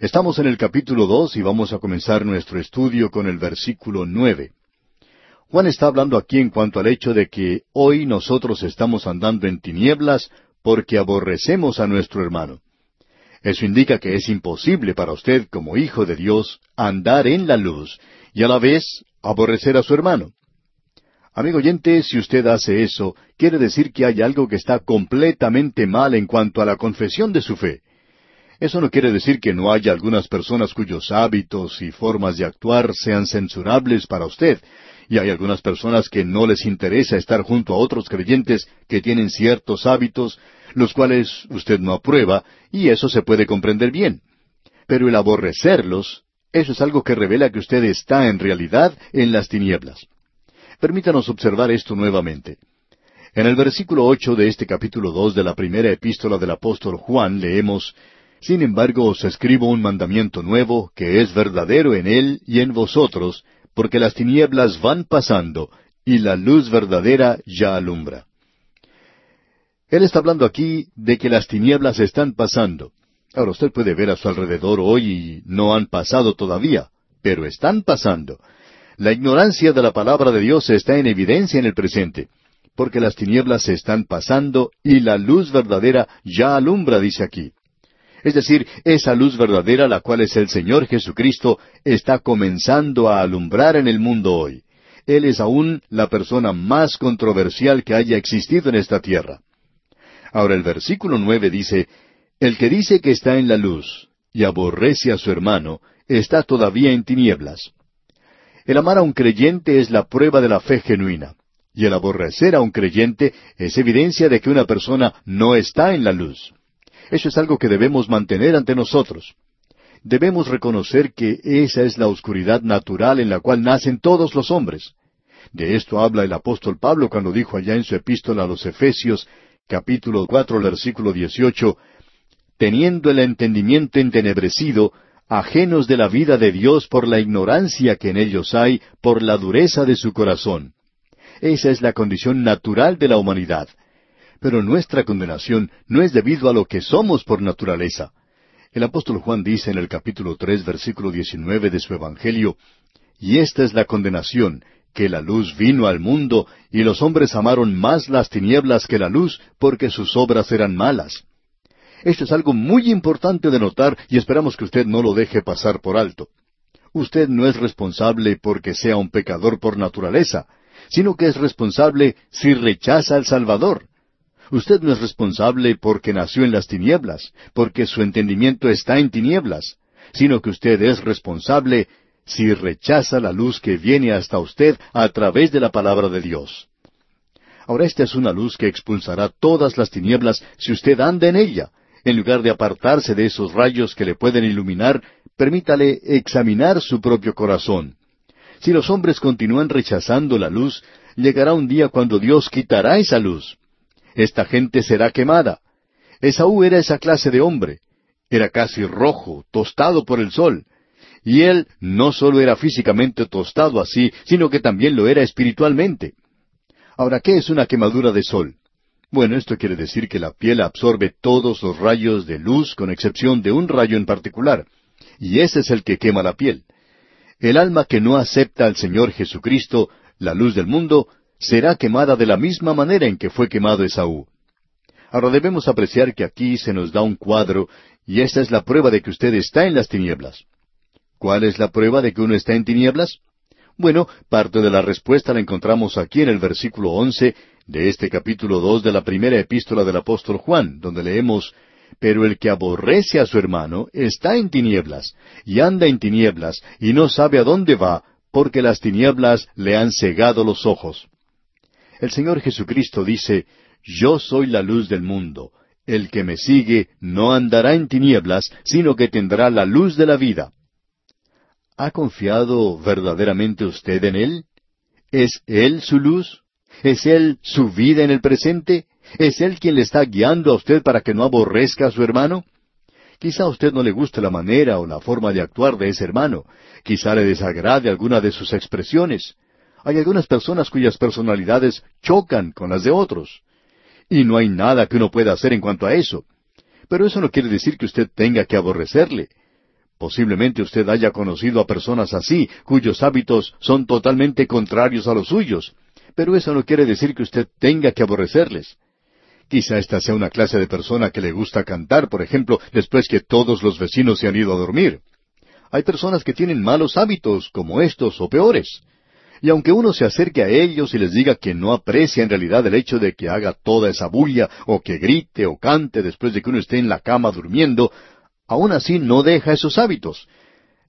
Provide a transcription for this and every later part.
Estamos en el capítulo dos y vamos a comenzar nuestro estudio con el versículo nueve. Juan está hablando aquí en cuanto al hecho de que hoy nosotros estamos andando en tinieblas porque aborrecemos a nuestro hermano. Eso indica que es imposible para usted, como hijo de Dios, andar en la luz y a la vez aborrecer a su hermano. Amigo oyente, si usted hace eso, quiere decir que hay algo que está completamente mal en cuanto a la confesión de su fe. Eso no quiere decir que no haya algunas personas cuyos hábitos y formas de actuar sean censurables para usted, y hay algunas personas que no les interesa estar junto a otros creyentes que tienen ciertos hábitos, los cuales usted no aprueba, y eso se puede comprender bien. Pero el aborrecerlos, eso es algo que revela que usted está en realidad en las tinieblas. Permítanos observar esto nuevamente. En el versículo ocho de este capítulo dos de la primera epístola del apóstol Juan leemos sin embargo os escribo un mandamiento nuevo, que es verdadero en él y en vosotros, porque las tinieblas van pasando, y la luz verdadera ya alumbra. Él está hablando aquí de que las tinieblas están pasando. Ahora usted puede ver a su alrededor hoy y no han pasado todavía, pero están pasando. La ignorancia de la palabra de Dios está en evidencia en el presente, porque las tinieblas se están pasando y la luz verdadera ya alumbra, dice aquí. Es decir, esa luz verdadera, la cual es el Señor Jesucristo, está comenzando a alumbrar en el mundo hoy. Él es aún la persona más controversial que haya existido en esta tierra. Ahora el versículo nueve dice, El que dice que está en la luz y aborrece a su hermano, está todavía en tinieblas. El amar a un creyente es la prueba de la fe genuina, y el aborrecer a un creyente es evidencia de que una persona no está en la luz. Eso es algo que debemos mantener ante nosotros. Debemos reconocer que esa es la oscuridad natural en la cual nacen todos los hombres. De esto habla el apóstol Pablo cuando dijo allá en su epístola a los Efesios, capítulo cuatro, versículo dieciocho, teniendo el entendimiento entenebrecido, ajenos de la vida de Dios por la ignorancia que en ellos hay, por la dureza de su corazón. Esa es la condición natural de la humanidad. Pero nuestra condenación no es debido a lo que somos por naturaleza. El apóstol Juan dice en el capítulo tres, versículo diecinueve de su Evangelio, Y esta es la condenación, que la luz vino al mundo, y los hombres amaron más las tinieblas que la luz, porque sus obras eran malas. Esto es algo muy importante de notar y esperamos que usted no lo deje pasar por alto. Usted no es responsable porque sea un pecador por naturaleza, sino que es responsable si rechaza al Salvador. Usted no es responsable porque nació en las tinieblas, porque su entendimiento está en tinieblas, sino que usted es responsable si rechaza la luz que viene hasta usted a través de la palabra de Dios. Ahora esta es una luz que expulsará todas las tinieblas si usted anda en ella. En lugar de apartarse de esos rayos que le pueden iluminar, permítale examinar su propio corazón. Si los hombres continúan rechazando la luz, llegará un día cuando Dios quitará esa luz. Esta gente será quemada. Esaú era esa clase de hombre. Era casi rojo, tostado por el sol. Y él no solo era físicamente tostado así, sino que también lo era espiritualmente. Ahora, ¿qué es una quemadura de sol? Bueno, esto quiere decir que la piel absorbe todos los rayos de luz con excepción de un rayo en particular, y ese es el que quema la piel. El alma que no acepta al Señor Jesucristo, la luz del mundo, será quemada de la misma manera en que fue quemado Esaú. Ahora debemos apreciar que aquí se nos da un cuadro, y esta es la prueba de que usted está en las tinieblas. ¿Cuál es la prueba de que uno está en tinieblas? Bueno, parte de la respuesta la encontramos aquí en el versículo once de este capítulo dos de la primera epístola del apóstol Juan, donde leemos Pero el que aborrece a su hermano está en tinieblas, y anda en tinieblas, y no sabe a dónde va, porque las tinieblas le han cegado los ojos. El Señor Jesucristo dice, Yo soy la luz del mundo. El que me sigue no andará en tinieblas, sino que tendrá la luz de la vida. ¿Ha confiado verdaderamente usted en Él? ¿Es Él su luz? ¿Es Él su vida en el presente? ¿Es Él quien le está guiando a usted para que no aborrezca a su hermano? Quizá a usted no le guste la manera o la forma de actuar de ese hermano. Quizá le desagrade alguna de sus expresiones. Hay algunas personas cuyas personalidades chocan con las de otros. Y no hay nada que uno pueda hacer en cuanto a eso. Pero eso no quiere decir que usted tenga que aborrecerle. Posiblemente usted haya conocido a personas así, cuyos hábitos son totalmente contrarios a los suyos, pero eso no quiere decir que usted tenga que aborrecerles. Quizá esta sea una clase de persona que le gusta cantar, por ejemplo, después que todos los vecinos se han ido a dormir. Hay personas que tienen malos hábitos, como estos o peores. Y aunque uno se acerque a ellos y les diga que no aprecia en realidad el hecho de que haga toda esa bulla, o que grite o cante después de que uno esté en la cama durmiendo, aún así no deja esos hábitos.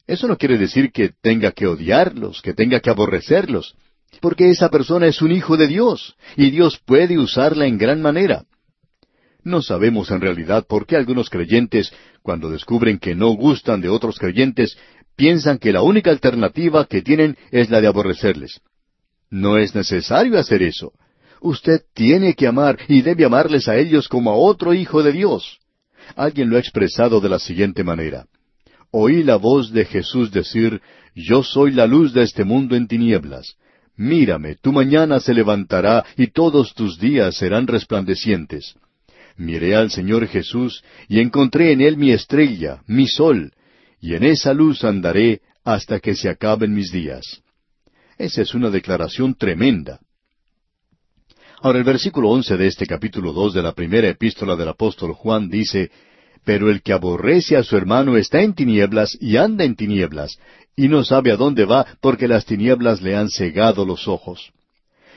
Eso no quiere decir que tenga que odiarlos, que tenga que aborrecerlos, porque esa persona es un hijo de Dios, y Dios puede usarla en gran manera. No sabemos en realidad por qué algunos creyentes, cuando descubren que no gustan de otros creyentes, piensan que la única alternativa que tienen es la de aborrecerles. No es necesario hacer eso. Usted tiene que amar y debe amarles a ellos como a otro hijo de Dios. Alguien lo ha expresado de la siguiente manera. Oí la voz de Jesús decir, Yo soy la luz de este mundo en tinieblas. Mírame, tu mañana se levantará y todos tus días serán resplandecientes miré al Señor Jesús y encontré en Él mi estrella, mi sol, y en esa luz andaré hasta que se acaben mis días. Esa es una declaración tremenda. Ahora el versículo once de este capítulo dos de la primera epístola del apóstol Juan dice, Pero el que aborrece a su hermano está en tinieblas y anda en tinieblas, y no sabe a dónde va porque las tinieblas le han cegado los ojos.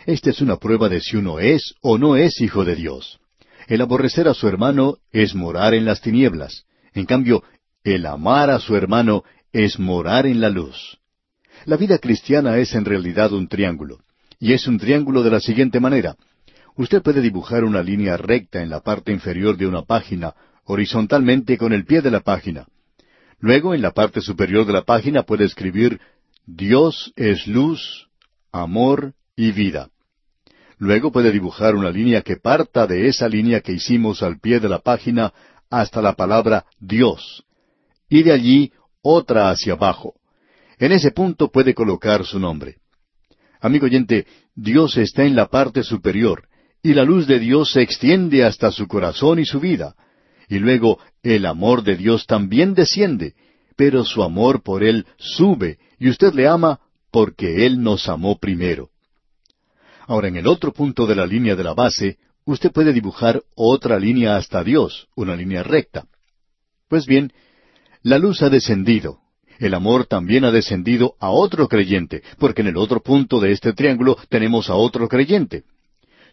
Esta es una prueba de si uno es o no es hijo de Dios. El aborrecer a su hermano es morar en las tinieblas. En cambio, el amar a su hermano es morar en la luz. La vida cristiana es en realidad un triángulo. Y es un triángulo de la siguiente manera. Usted puede dibujar una línea recta en la parte inferior de una página, horizontalmente con el pie de la página. Luego, en la parte superior de la página puede escribir Dios es luz, amor y vida. Luego puede dibujar una línea que parta de esa línea que hicimos al pie de la página hasta la palabra Dios. Y de allí otra hacia abajo. En ese punto puede colocar su nombre. Amigo oyente, Dios está en la parte superior, y la luz de Dios se extiende hasta su corazón y su vida. Y luego el amor de Dios también desciende, pero su amor por Él sube, y usted le ama porque Él nos amó primero. Ahora, en el otro punto de la línea de la base, usted puede dibujar otra línea hasta Dios, una línea recta. Pues bien, la luz ha descendido. El amor también ha descendido a otro creyente, porque en el otro punto de este triángulo tenemos a otro creyente.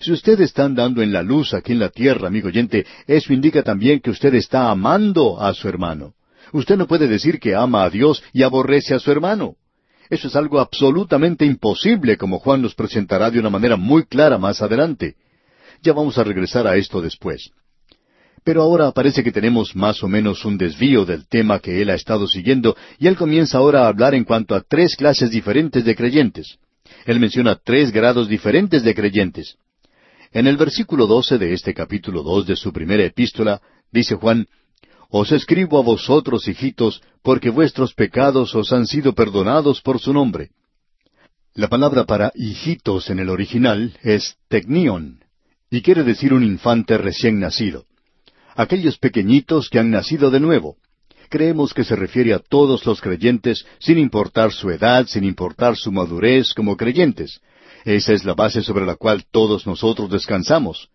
Si usted está andando en la luz aquí en la tierra, amigo oyente, eso indica también que usted está amando a su hermano. Usted no puede decir que ama a Dios y aborrece a su hermano. Eso es algo absolutamente imposible, como Juan nos presentará de una manera muy clara más adelante. Ya vamos a regresar a esto después. Pero ahora parece que tenemos más o menos un desvío del tema que él ha estado siguiendo, y él comienza ahora a hablar en cuanto a tres clases diferentes de creyentes. Él menciona tres grados diferentes de creyentes. En el versículo doce de este capítulo dos de su primera epístola, dice Juan, os escribo a vosotros, hijitos, porque vuestros pecados os han sido perdonados por su nombre. La palabra para hijitos en el original es tecnion, y quiere decir un infante recién nacido. Aquellos pequeñitos que han nacido de nuevo. Creemos que se refiere a todos los creyentes, sin importar su edad, sin importar su madurez como creyentes. Esa es la base sobre la cual todos nosotros descansamos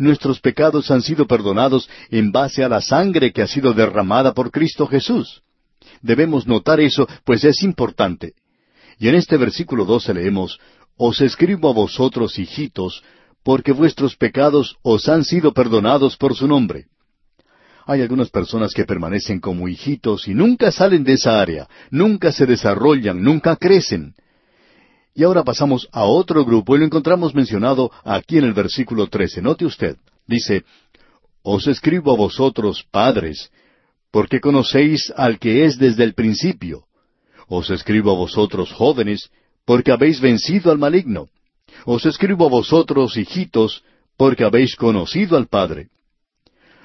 nuestros pecados han sido perdonados en base a la sangre que ha sido derramada por Cristo Jesús. Debemos notar eso, pues es importante. Y en este versículo 12 leemos, Os escribo a vosotros, hijitos, porque vuestros pecados os han sido perdonados por su nombre. Hay algunas personas que permanecen como hijitos y nunca salen de esa área, nunca se desarrollan, nunca crecen. Y ahora pasamos a otro grupo y lo encontramos mencionado aquí en el versículo 13. Note usted, dice, Os escribo a vosotros, padres, porque conocéis al que es desde el principio. Os escribo a vosotros, jóvenes, porque habéis vencido al maligno. Os escribo a vosotros, hijitos, porque habéis conocido al Padre.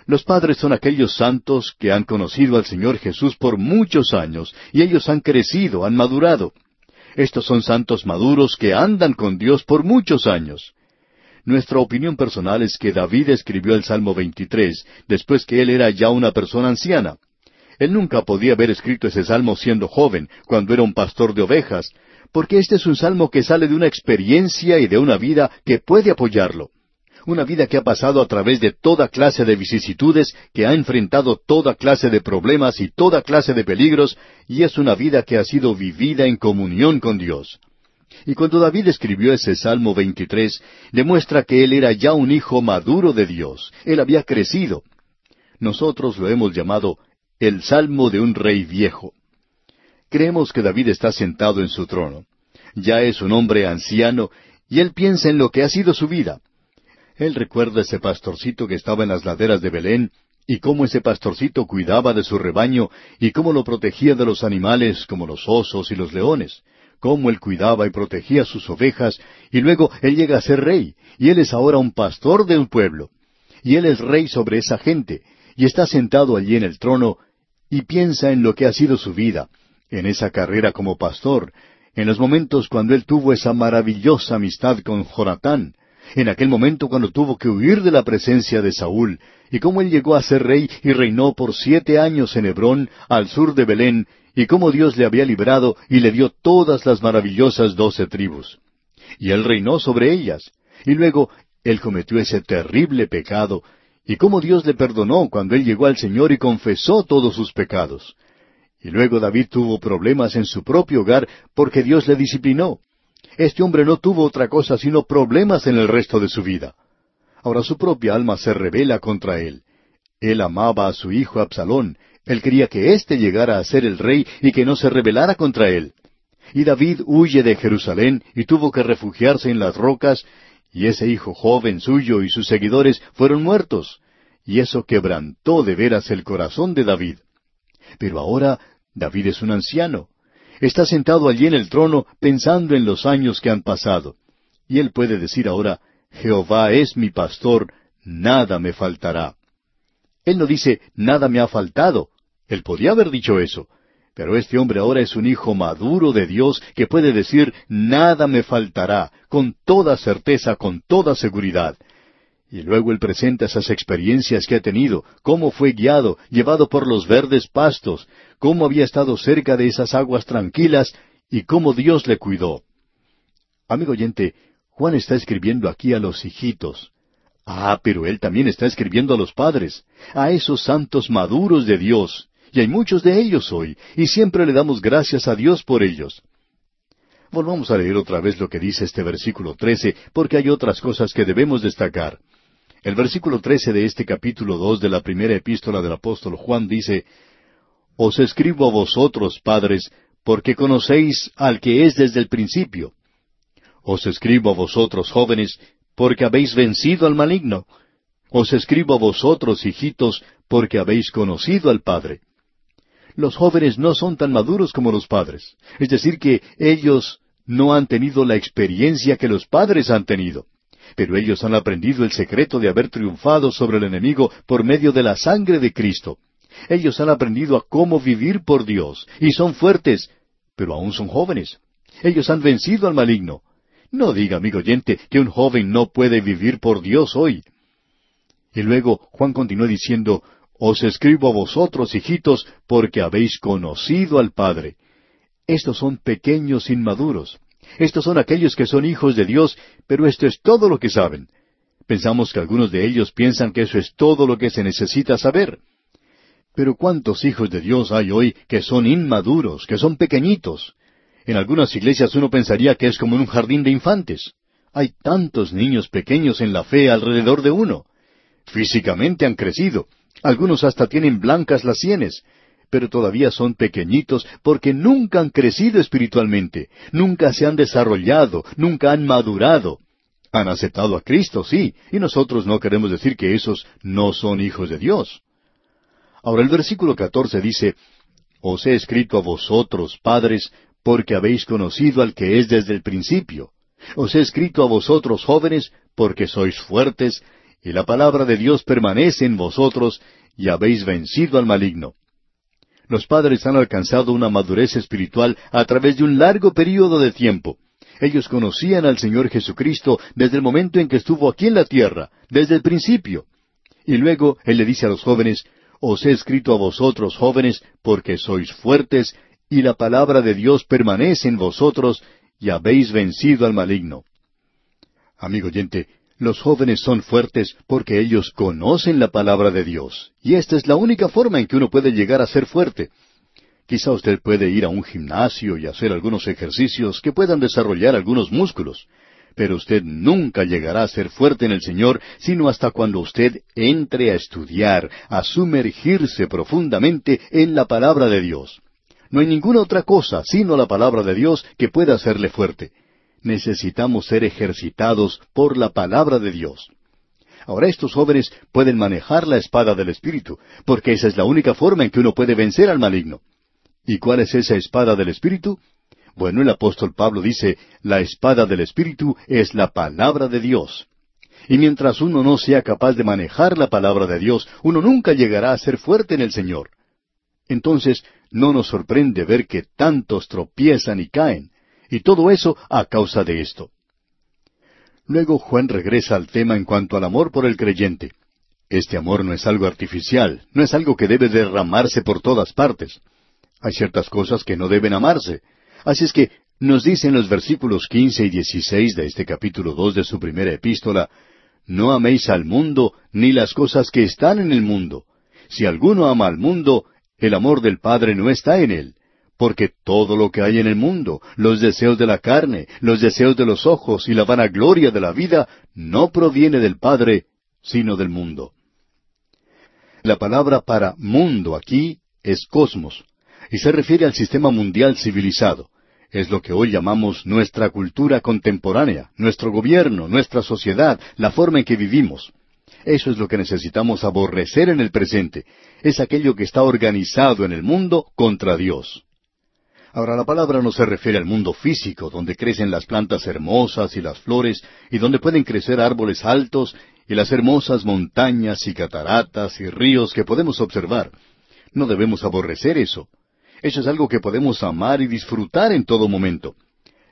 Los padres son aquellos santos que han conocido al Señor Jesús por muchos años, y ellos han crecido, han madurado. Estos son santos maduros que andan con Dios por muchos años. Nuestra opinión personal es que David escribió el Salmo 23 después que él era ya una persona anciana. Él nunca podía haber escrito ese salmo siendo joven, cuando era un pastor de ovejas, porque este es un salmo que sale de una experiencia y de una vida que puede apoyarlo. Una vida que ha pasado a través de toda clase de vicisitudes, que ha enfrentado toda clase de problemas y toda clase de peligros, y es una vida que ha sido vivida en comunión con Dios. Y cuando David escribió ese Salmo 23, demuestra que él era ya un hijo maduro de Dios, él había crecido. Nosotros lo hemos llamado el Salmo de un rey viejo. Creemos que David está sentado en su trono. Ya es un hombre anciano y él piensa en lo que ha sido su vida. Él recuerda ese pastorcito que estaba en las laderas de Belén y cómo ese pastorcito cuidaba de su rebaño y cómo lo protegía de los animales como los osos y los leones, cómo él cuidaba y protegía sus ovejas y luego él llega a ser rey y él es ahora un pastor de un pueblo y él es rey sobre esa gente y está sentado allí en el trono y piensa en lo que ha sido su vida, en esa carrera como pastor, en los momentos cuando él tuvo esa maravillosa amistad con Jonatán, en aquel momento cuando tuvo que huir de la presencia de Saúl, y cómo él llegó a ser rey y reinó por siete años en Hebrón, al sur de Belén, y cómo Dios le había librado y le dio todas las maravillosas doce tribus. Y él reinó sobre ellas. Y luego él cometió ese terrible pecado, y cómo Dios le perdonó cuando él llegó al Señor y confesó todos sus pecados. Y luego David tuvo problemas en su propio hogar porque Dios le disciplinó. Este hombre no tuvo otra cosa sino problemas en el resto de su vida. Ahora su propia alma se revela contra él. Él amaba a su hijo Absalón, él quería que éste llegara a ser el rey y que no se rebelara contra él. Y David huye de Jerusalén y tuvo que refugiarse en las rocas, y ese hijo joven suyo y sus seguidores fueron muertos, y eso quebrantó de veras el corazón de David. Pero ahora David es un anciano. Está sentado allí en el trono pensando en los años que han pasado. Y él puede decir ahora, Jehová es mi pastor, nada me faltará. Él no dice, nada me ha faltado. Él podía haber dicho eso. Pero este hombre ahora es un hijo maduro de Dios que puede decir, nada me faltará, con toda certeza, con toda seguridad. Y luego él presenta esas experiencias que ha tenido, cómo fue guiado, llevado por los verdes pastos, cómo había estado cerca de esas aguas tranquilas y cómo Dios le cuidó. Amigo oyente, Juan está escribiendo aquí a los hijitos. Ah, pero él también está escribiendo a los padres, a esos santos maduros de Dios, y hay muchos de ellos hoy, y siempre le damos gracias a Dios por ellos. Volvamos a leer otra vez lo que dice este versículo trece, porque hay otras cosas que debemos destacar. El versículo trece de este capítulo dos de la primera epístola del apóstol Juan dice, Os escribo a vosotros, padres, porque conocéis al que es desde el principio. Os escribo a vosotros, jóvenes, porque habéis vencido al maligno. Os escribo a vosotros, hijitos, porque habéis conocido al Padre. Los jóvenes no son tan maduros como los padres, es decir, que ellos no han tenido la experiencia que los padres han tenido pero ellos han aprendido el secreto de haber triunfado sobre el enemigo por medio de la sangre de Cristo. Ellos han aprendido a cómo vivir por Dios, y son fuertes, pero aún son jóvenes. Ellos han vencido al maligno. No diga, amigo oyente, que un joven no puede vivir por Dios hoy. Y luego Juan continuó diciendo, Os escribo a vosotros, hijitos, porque habéis conocido al Padre. Estos son pequeños inmaduros. Estos son aquellos que son hijos de Dios, pero esto es todo lo que saben. Pensamos que algunos de ellos piensan que eso es todo lo que se necesita saber. Pero ¿cuántos hijos de Dios hay hoy que son inmaduros, que son pequeñitos? En algunas iglesias uno pensaría que es como en un jardín de infantes. Hay tantos niños pequeños en la fe alrededor de uno. Físicamente han crecido. Algunos hasta tienen blancas las sienes, pero todavía son pequeñitos porque nunca han crecido espiritualmente, nunca se han desarrollado, nunca han madurado. Han aceptado a Cristo, sí, y nosotros no queremos decir que esos no son hijos de Dios. Ahora el versículo catorce dice, Os he escrito a vosotros, padres, porque habéis conocido al que es desde el principio. Os he escrito a vosotros, jóvenes, porque sois fuertes, y la palabra de Dios permanece en vosotros, y habéis vencido al maligno. Los padres han alcanzado una madurez espiritual a través de un largo período de tiempo. Ellos conocían al Señor Jesucristo desde el momento en que estuvo aquí en la tierra, desde el principio. Y luego Él le dice a los jóvenes, Os he escrito a vosotros, jóvenes, porque sois fuertes, y la palabra de Dios permanece en vosotros, y habéis vencido al maligno. Amigo oyente, los jóvenes son fuertes porque ellos conocen la palabra de Dios, y esta es la única forma en que uno puede llegar a ser fuerte. Quizá usted puede ir a un gimnasio y hacer algunos ejercicios que puedan desarrollar algunos músculos, pero usted nunca llegará a ser fuerte en el Señor sino hasta cuando usted entre a estudiar, a sumergirse profundamente en la palabra de Dios. No hay ninguna otra cosa sino la palabra de Dios que pueda hacerle fuerte. Necesitamos ser ejercitados por la palabra de Dios. Ahora estos jóvenes pueden manejar la espada del Espíritu, porque esa es la única forma en que uno puede vencer al maligno. ¿Y cuál es esa espada del Espíritu? Bueno, el apóstol Pablo dice, la espada del Espíritu es la palabra de Dios. Y mientras uno no sea capaz de manejar la palabra de Dios, uno nunca llegará a ser fuerte en el Señor. Entonces, no nos sorprende ver que tantos tropiezan y caen, y todo eso a causa de esto. Luego Juan regresa al tema en cuanto al amor por el creyente. Este amor no es algo artificial, no es algo que debe derramarse por todas partes. Hay ciertas cosas que no deben amarse. Así es que nos dice en los versículos quince y dieciséis de este capítulo dos de su primera epístola, No améis al mundo ni las cosas que están en el mundo. Si alguno ama al mundo, el amor del Padre no está en él. Porque todo lo que hay en el mundo, los deseos de la carne, los deseos de los ojos y la vanagloria de la vida, no proviene del Padre, sino del mundo. La palabra para mundo aquí es cosmos, y se refiere al sistema mundial civilizado. Es lo que hoy llamamos nuestra cultura contemporánea, nuestro gobierno, nuestra sociedad, la forma en que vivimos. Eso es lo que necesitamos aborrecer en el presente. Es aquello que está organizado en el mundo contra Dios. Ahora, la palabra no se refiere al mundo físico, donde crecen las plantas hermosas y las flores, y donde pueden crecer árboles altos y las hermosas montañas y cataratas y ríos que podemos observar. No debemos aborrecer eso. Eso es algo que podemos amar y disfrutar en todo momento.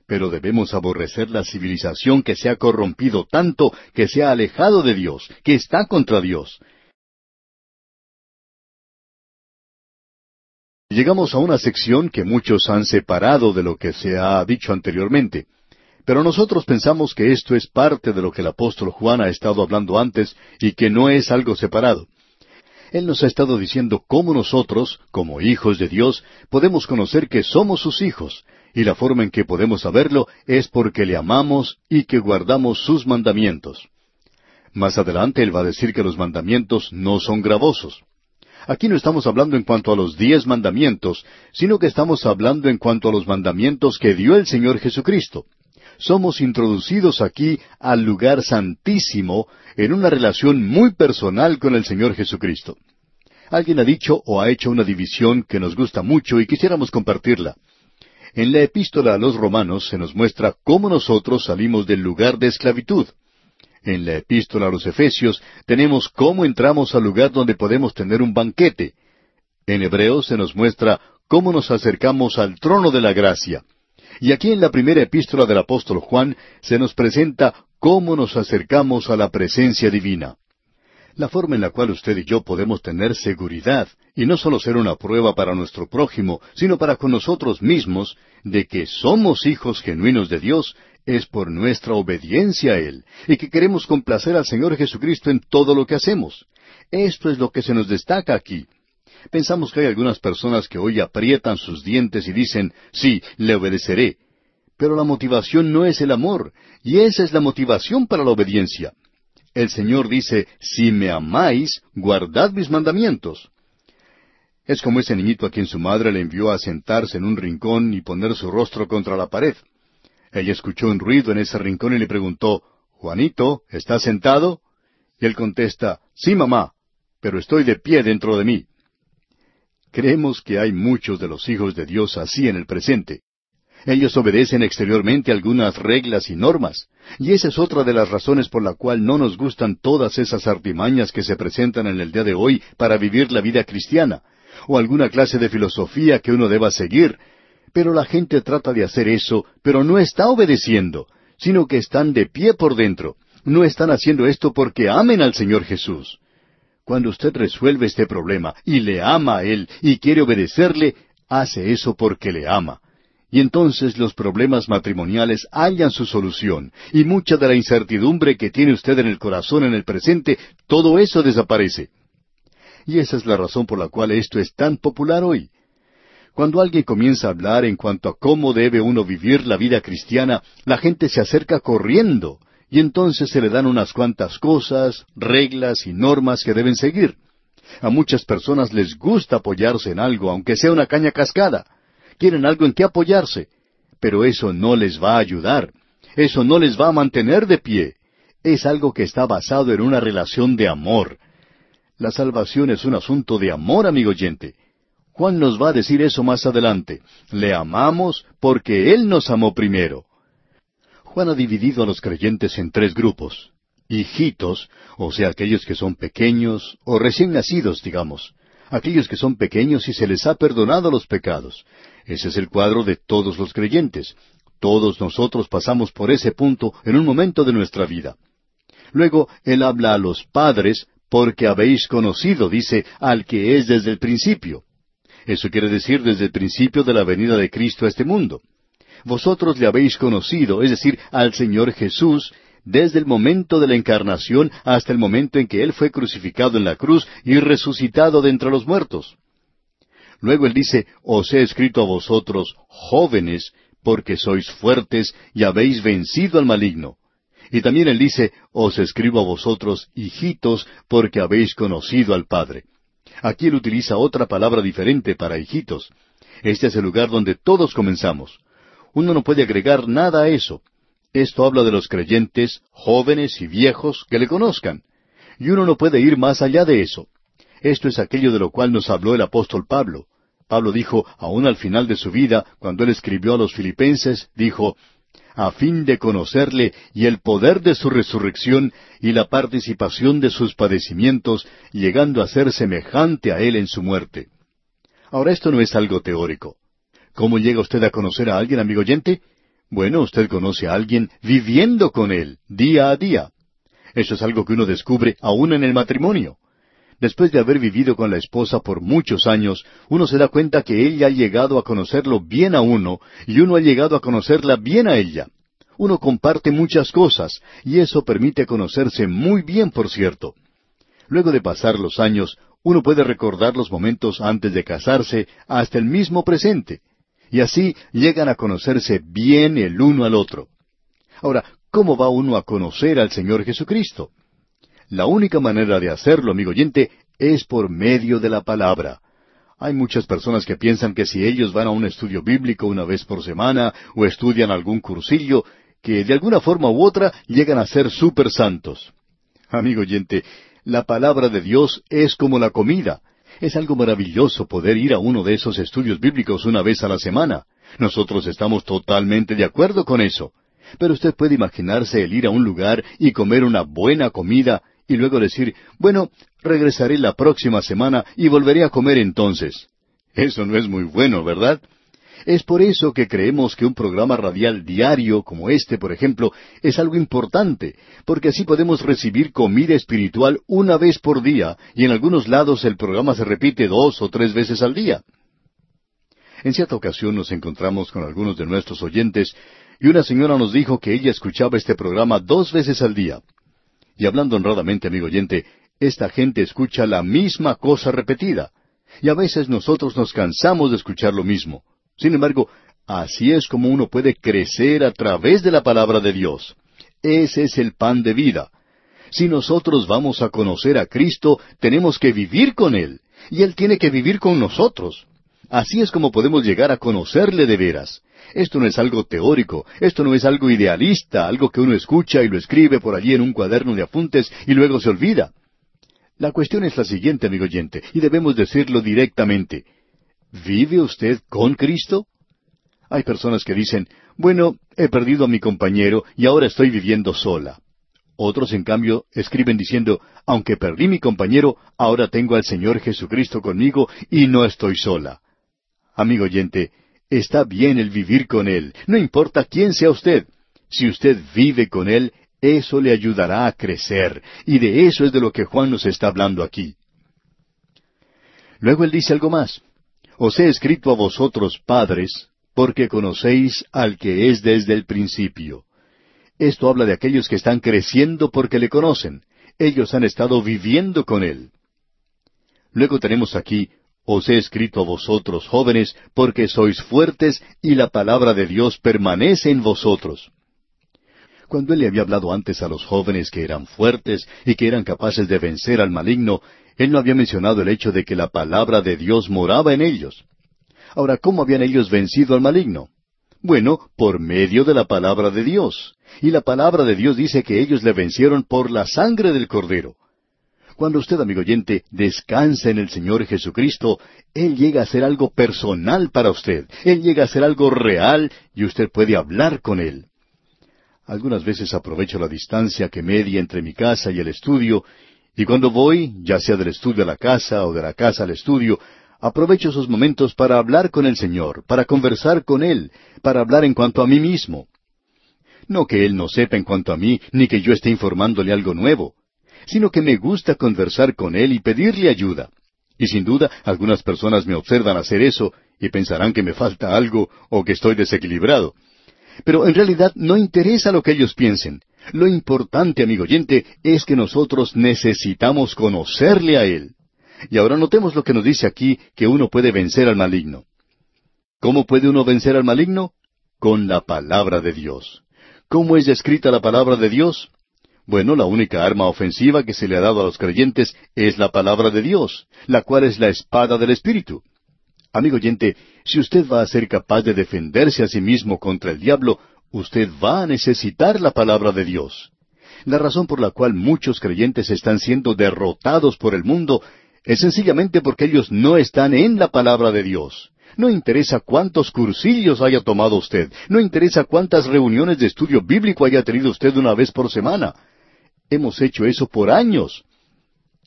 Pero debemos aborrecer la civilización que se ha corrompido tanto, que se ha alejado de Dios, que está contra Dios. Llegamos a una sección que muchos han separado de lo que se ha dicho anteriormente. Pero nosotros pensamos que esto es parte de lo que el apóstol Juan ha estado hablando antes y que no es algo separado. Él nos ha estado diciendo cómo nosotros, como hijos de Dios, podemos conocer que somos sus hijos, y la forma en que podemos saberlo es porque le amamos y que guardamos sus mandamientos. Más adelante Él va a decir que los mandamientos no son gravosos. Aquí no estamos hablando en cuanto a los diez mandamientos, sino que estamos hablando en cuanto a los mandamientos que dio el Señor Jesucristo somos introducidos aquí al lugar santísimo en una relación muy personal con el Señor Jesucristo. Alguien ha dicho o ha hecho una división que nos gusta mucho y quisiéramos compartirla. En la epístola a los romanos se nos muestra cómo nosotros salimos del lugar de esclavitud. En la epístola a los efesios tenemos cómo entramos al lugar donde podemos tener un banquete. En hebreos se nos muestra cómo nos acercamos al trono de la gracia. Y aquí en la primera epístola del apóstol Juan se nos presenta cómo nos acercamos a la presencia divina. La forma en la cual usted y yo podemos tener seguridad, y no solo ser una prueba para nuestro prójimo, sino para con nosotros mismos, de que somos hijos genuinos de Dios, es por nuestra obediencia a Él, y que queremos complacer al Señor Jesucristo en todo lo que hacemos. Esto es lo que se nos destaca aquí. Pensamos que hay algunas personas que hoy aprietan sus dientes y dicen, sí, le obedeceré. Pero la motivación no es el amor, y esa es la motivación para la obediencia. El Señor dice, si me amáis, guardad mis mandamientos. Es como ese niñito a quien su madre le envió a sentarse en un rincón y poner su rostro contra la pared. Ella escuchó un ruido en ese rincón y le preguntó, Juanito, ¿estás sentado? Y él contesta, Sí, mamá, pero estoy de pie dentro de mí. Creemos que hay muchos de los hijos de Dios así en el presente. Ellos obedecen exteriormente algunas reglas y normas, y esa es otra de las razones por la cual no nos gustan todas esas artimañas que se presentan en el día de hoy para vivir la vida cristiana, o alguna clase de filosofía que uno deba seguir, pero la gente trata de hacer eso, pero no está obedeciendo, sino que están de pie por dentro. No están haciendo esto porque amen al Señor Jesús. Cuando usted resuelve este problema y le ama a Él y quiere obedecerle, hace eso porque le ama. Y entonces los problemas matrimoniales hallan su solución, y mucha de la incertidumbre que tiene usted en el corazón en el presente, todo eso desaparece. Y esa es la razón por la cual esto es tan popular hoy. Cuando alguien comienza a hablar en cuanto a cómo debe uno vivir la vida cristiana, la gente se acerca corriendo, y entonces se le dan unas cuantas cosas, reglas y normas que deben seguir. A muchas personas les gusta apoyarse en algo, aunque sea una caña cascada quieren algo en que apoyarse, pero eso no les va a ayudar, eso no les va a mantener de pie. Es algo que está basado en una relación de amor. La salvación es un asunto de amor, amigo oyente. Juan nos va a decir eso más adelante. Le amamos porque Él nos amó primero. Juan ha dividido a los creyentes en tres grupos. Hijitos, o sea, aquellos que son pequeños o recién nacidos, digamos. Aquellos que son pequeños y se les ha perdonado los pecados. Ese es el cuadro de todos los creyentes. Todos nosotros pasamos por ese punto en un momento de nuestra vida. Luego, Él habla a los padres, porque habéis conocido, dice, al que es desde el principio. Eso quiere decir desde el principio de la venida de Cristo a este mundo. Vosotros le habéis conocido, es decir, al Señor Jesús, desde el momento de la encarnación hasta el momento en que Él fue crucificado en la cruz y resucitado de entre los muertos. Luego él dice, os he escrito a vosotros, jóvenes, porque sois fuertes y habéis vencido al maligno. Y también él dice, os escribo a vosotros, hijitos, porque habéis conocido al Padre. Aquí él utiliza otra palabra diferente para hijitos. Este es el lugar donde todos comenzamos. Uno no puede agregar nada a eso. Esto habla de los creyentes, jóvenes y viejos, que le conozcan. Y uno no puede ir más allá de eso. Esto es aquello de lo cual nos habló el apóstol Pablo. Pablo dijo, aún al final de su vida, cuando él escribió a los filipenses, dijo, a fin de conocerle y el poder de su resurrección y la participación de sus padecimientos, llegando a ser semejante a él en su muerte. Ahora esto no es algo teórico. ¿Cómo llega usted a conocer a alguien, amigo oyente? Bueno, usted conoce a alguien viviendo con él, día a día. Eso es algo que uno descubre aún en el matrimonio. Después de haber vivido con la esposa por muchos años, uno se da cuenta que ella ha llegado a conocerlo bien a uno y uno ha llegado a conocerla bien a ella. Uno comparte muchas cosas y eso permite conocerse muy bien, por cierto. Luego de pasar los años, uno puede recordar los momentos antes de casarse hasta el mismo presente. Y así llegan a conocerse bien el uno al otro. Ahora, ¿cómo va uno a conocer al Señor Jesucristo? La única manera de hacerlo, amigo oyente, es por medio de la palabra. Hay muchas personas que piensan que si ellos van a un estudio bíblico una vez por semana o estudian algún cursillo, que de alguna forma u otra llegan a ser super santos. Amigo oyente, la palabra de Dios es como la comida. Es algo maravilloso poder ir a uno de esos estudios bíblicos una vez a la semana. Nosotros estamos totalmente de acuerdo con eso. Pero usted puede imaginarse el ir a un lugar y comer una buena comida y luego decir, bueno, regresaré la próxima semana y volveré a comer entonces. Eso no es muy bueno, ¿verdad? Es por eso que creemos que un programa radial diario como este, por ejemplo, es algo importante, porque así podemos recibir comida espiritual una vez por día, y en algunos lados el programa se repite dos o tres veces al día. En cierta ocasión nos encontramos con algunos de nuestros oyentes, y una señora nos dijo que ella escuchaba este programa dos veces al día. Y hablando honradamente, amigo oyente, esta gente escucha la misma cosa repetida. Y a veces nosotros nos cansamos de escuchar lo mismo. Sin embargo, así es como uno puede crecer a través de la palabra de Dios. Ese es el pan de vida. Si nosotros vamos a conocer a Cristo, tenemos que vivir con Él, y Él tiene que vivir con nosotros. Así es como podemos llegar a conocerle de veras. Esto no es algo teórico, esto no es algo idealista, algo que uno escucha y lo escribe por allí en un cuaderno de apuntes y luego se olvida. La cuestión es la siguiente, amigo oyente, y debemos decirlo directamente. ¿Vive usted con Cristo? Hay personas que dicen, bueno, he perdido a mi compañero y ahora estoy viviendo sola. Otros, en cambio, escriben diciendo, aunque perdí mi compañero, ahora tengo al Señor Jesucristo conmigo y no estoy sola. Amigo oyente, Está bien el vivir con Él, no importa quién sea usted. Si usted vive con Él, eso le ayudará a crecer, y de eso es de lo que Juan nos está hablando aquí. Luego él dice algo más. Os he escrito a vosotros, padres, porque conocéis al que es desde el principio. Esto habla de aquellos que están creciendo porque le conocen. Ellos han estado viviendo con él. Luego tenemos aquí, os he escrito a vosotros jóvenes, porque sois fuertes y la palabra de Dios permanece en vosotros. Cuando él le había hablado antes a los jóvenes que eran fuertes y que eran capaces de vencer al maligno, él no había mencionado el hecho de que la palabra de Dios moraba en ellos. Ahora, ¿cómo habían ellos vencido al maligno? Bueno, por medio de la palabra de Dios. Y la palabra de Dios dice que ellos le vencieron por la sangre del Cordero. Cuando usted, amigo oyente, descansa en el Señor Jesucristo, Él llega a ser algo personal para usted. Él llega a ser algo real y usted puede hablar con Él. Algunas veces aprovecho la distancia que media entre mi casa y el estudio, y cuando voy, ya sea del estudio a la casa o de la casa al estudio, aprovecho esos momentos para hablar con el Señor, para conversar con Él, para hablar en cuanto a mí mismo. No que Él no sepa en cuanto a mí, ni que yo esté informándole algo nuevo sino que me gusta conversar con Él y pedirle ayuda. Y sin duda algunas personas me observan hacer eso y pensarán que me falta algo o que estoy desequilibrado. Pero en realidad no interesa lo que ellos piensen. Lo importante, amigo oyente, es que nosotros necesitamos conocerle a Él. Y ahora notemos lo que nos dice aquí, que uno puede vencer al maligno. ¿Cómo puede uno vencer al maligno? Con la palabra de Dios. ¿Cómo es descrita la palabra de Dios? Bueno, la única arma ofensiva que se le ha dado a los creyentes es la palabra de Dios, la cual es la espada del Espíritu. Amigo oyente, si usted va a ser capaz de defenderse a sí mismo contra el diablo, usted va a necesitar la palabra de Dios. La razón por la cual muchos creyentes están siendo derrotados por el mundo es sencillamente porque ellos no están en la palabra de Dios. No interesa cuántos cursillos haya tomado usted, no interesa cuántas reuniones de estudio bíblico haya tenido usted una vez por semana. Hemos hecho eso por años.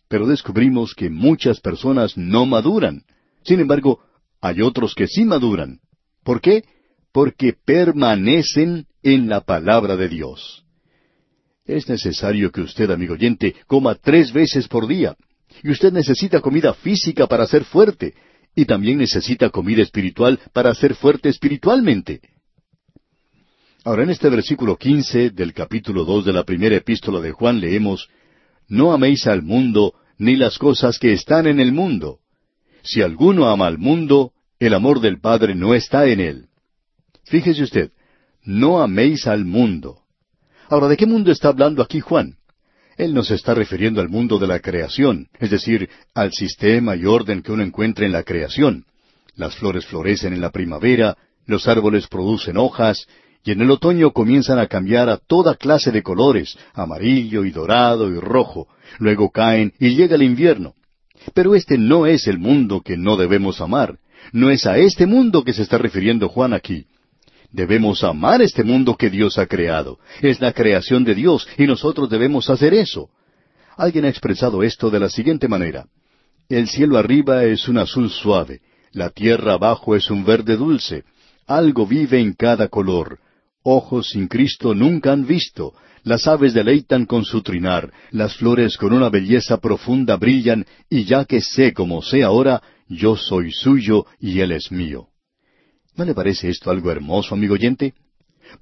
Pero descubrimos que muchas personas no maduran. Sin embargo, hay otros que sí maduran. ¿Por qué? Porque permanecen en la palabra de Dios. Es necesario que usted, amigo oyente, coma tres veces por día. Y usted necesita comida física para ser fuerte. Y también necesita comida espiritual para ser fuerte espiritualmente. Ahora en este versículo quince del capítulo dos de la primera epístola de Juan leemos No améis al mundo ni las cosas que están en el mundo. Si alguno ama al mundo, el amor del Padre no está en él. Fíjese usted, no améis al mundo. Ahora, ¿de qué mundo está hablando aquí Juan? Él nos está refiriendo al mundo de la creación, es decir, al sistema y orden que uno encuentra en la creación. Las flores florecen en la primavera, los árboles producen hojas, y en el otoño comienzan a cambiar a toda clase de colores, amarillo y dorado y rojo, luego caen y llega el invierno. Pero este no es el mundo que no debemos amar, no es a este mundo que se está refiriendo Juan aquí. Debemos amar este mundo que Dios ha creado. Es la creación de Dios y nosotros debemos hacer eso. Alguien ha expresado esto de la siguiente manera. El cielo arriba es un azul suave, la tierra abajo es un verde dulce, algo vive en cada color, ojos sin Cristo nunca han visto, las aves deleitan con su trinar, las flores con una belleza profunda brillan, y ya que sé como sé ahora, yo soy suyo y Él es mío. ¿No le parece esto algo hermoso, amigo oyente?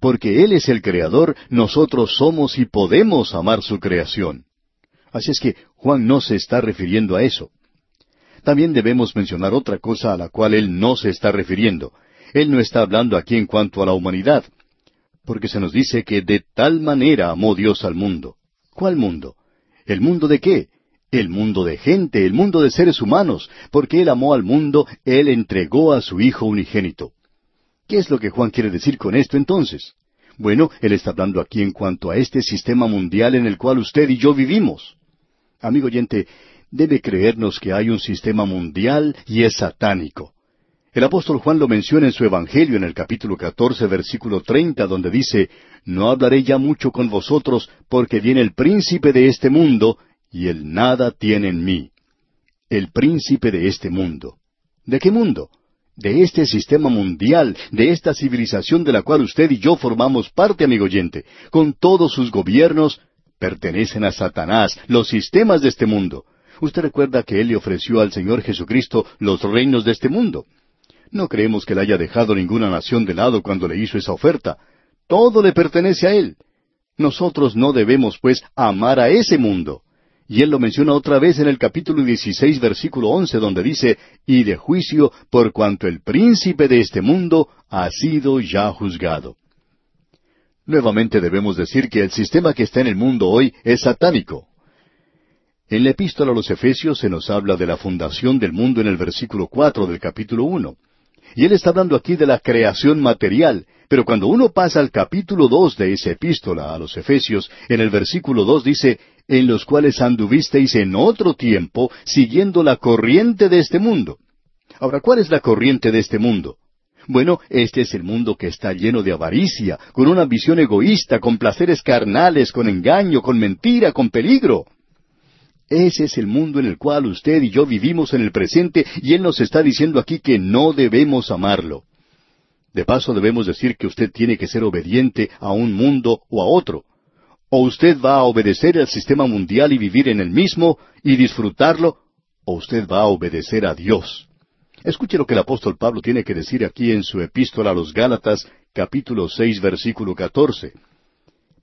Porque Él es el Creador, nosotros somos y podemos amar su creación. Así es que Juan no se está refiriendo a eso. También debemos mencionar otra cosa a la cual Él no se está refiriendo. Él no está hablando aquí en cuanto a la humanidad porque se nos dice que de tal manera amó Dios al mundo. ¿Cuál mundo? ¿El mundo de qué? El mundo de gente, el mundo de seres humanos, porque Él amó al mundo, Él entregó a su Hijo unigénito. ¿Qué es lo que Juan quiere decir con esto entonces? Bueno, Él está hablando aquí en cuanto a este sistema mundial en el cual usted y yo vivimos. Amigo oyente, debe creernos que hay un sistema mundial y es satánico. El apóstol Juan lo menciona en su Evangelio en el capítulo catorce, versículo treinta, donde dice, No hablaré ya mucho con vosotros, porque viene el príncipe de este mundo, y él nada tiene en mí. El príncipe de este mundo. ¿De qué mundo? de este sistema mundial, de esta civilización de la cual usted y yo formamos parte, amigo oyente, con todos sus gobiernos, pertenecen a Satanás, los sistemas de este mundo. Usted recuerda que Él le ofreció al Señor Jesucristo los reinos de este mundo. No creemos que le haya dejado ninguna nación de lado cuando le hizo esa oferta. Todo le pertenece a Él. Nosotros no debemos, pues, amar a ese mundo. Y él lo menciona otra vez en el capítulo 16, versículo 11, donde dice, y de juicio por cuanto el príncipe de este mundo ha sido ya juzgado. Nuevamente debemos decir que el sistema que está en el mundo hoy es satánico. En la epístola a los Efesios se nos habla de la fundación del mundo en el versículo cuatro del capítulo uno. Y él está hablando aquí de la creación material, pero cuando uno pasa al capítulo dos de esa epístola a los Efesios, en el versículo dos dice, en los cuales anduvisteis en otro tiempo, siguiendo la corriente de este mundo. Ahora, ¿cuál es la corriente de este mundo? Bueno, este es el mundo que está lleno de avaricia, con una ambición egoísta, con placeres carnales, con engaño, con mentira, con peligro. Ese es el mundo en el cual usted y yo vivimos en el presente y Él nos está diciendo aquí que no debemos amarlo. De paso debemos decir que usted tiene que ser obediente a un mundo o a otro. O usted va a obedecer al sistema mundial y vivir en el mismo y disfrutarlo, o usted va a obedecer a Dios. Escuche lo que el apóstol Pablo tiene que decir aquí en su epístola a los Gálatas, capítulo seis, versículo catorce.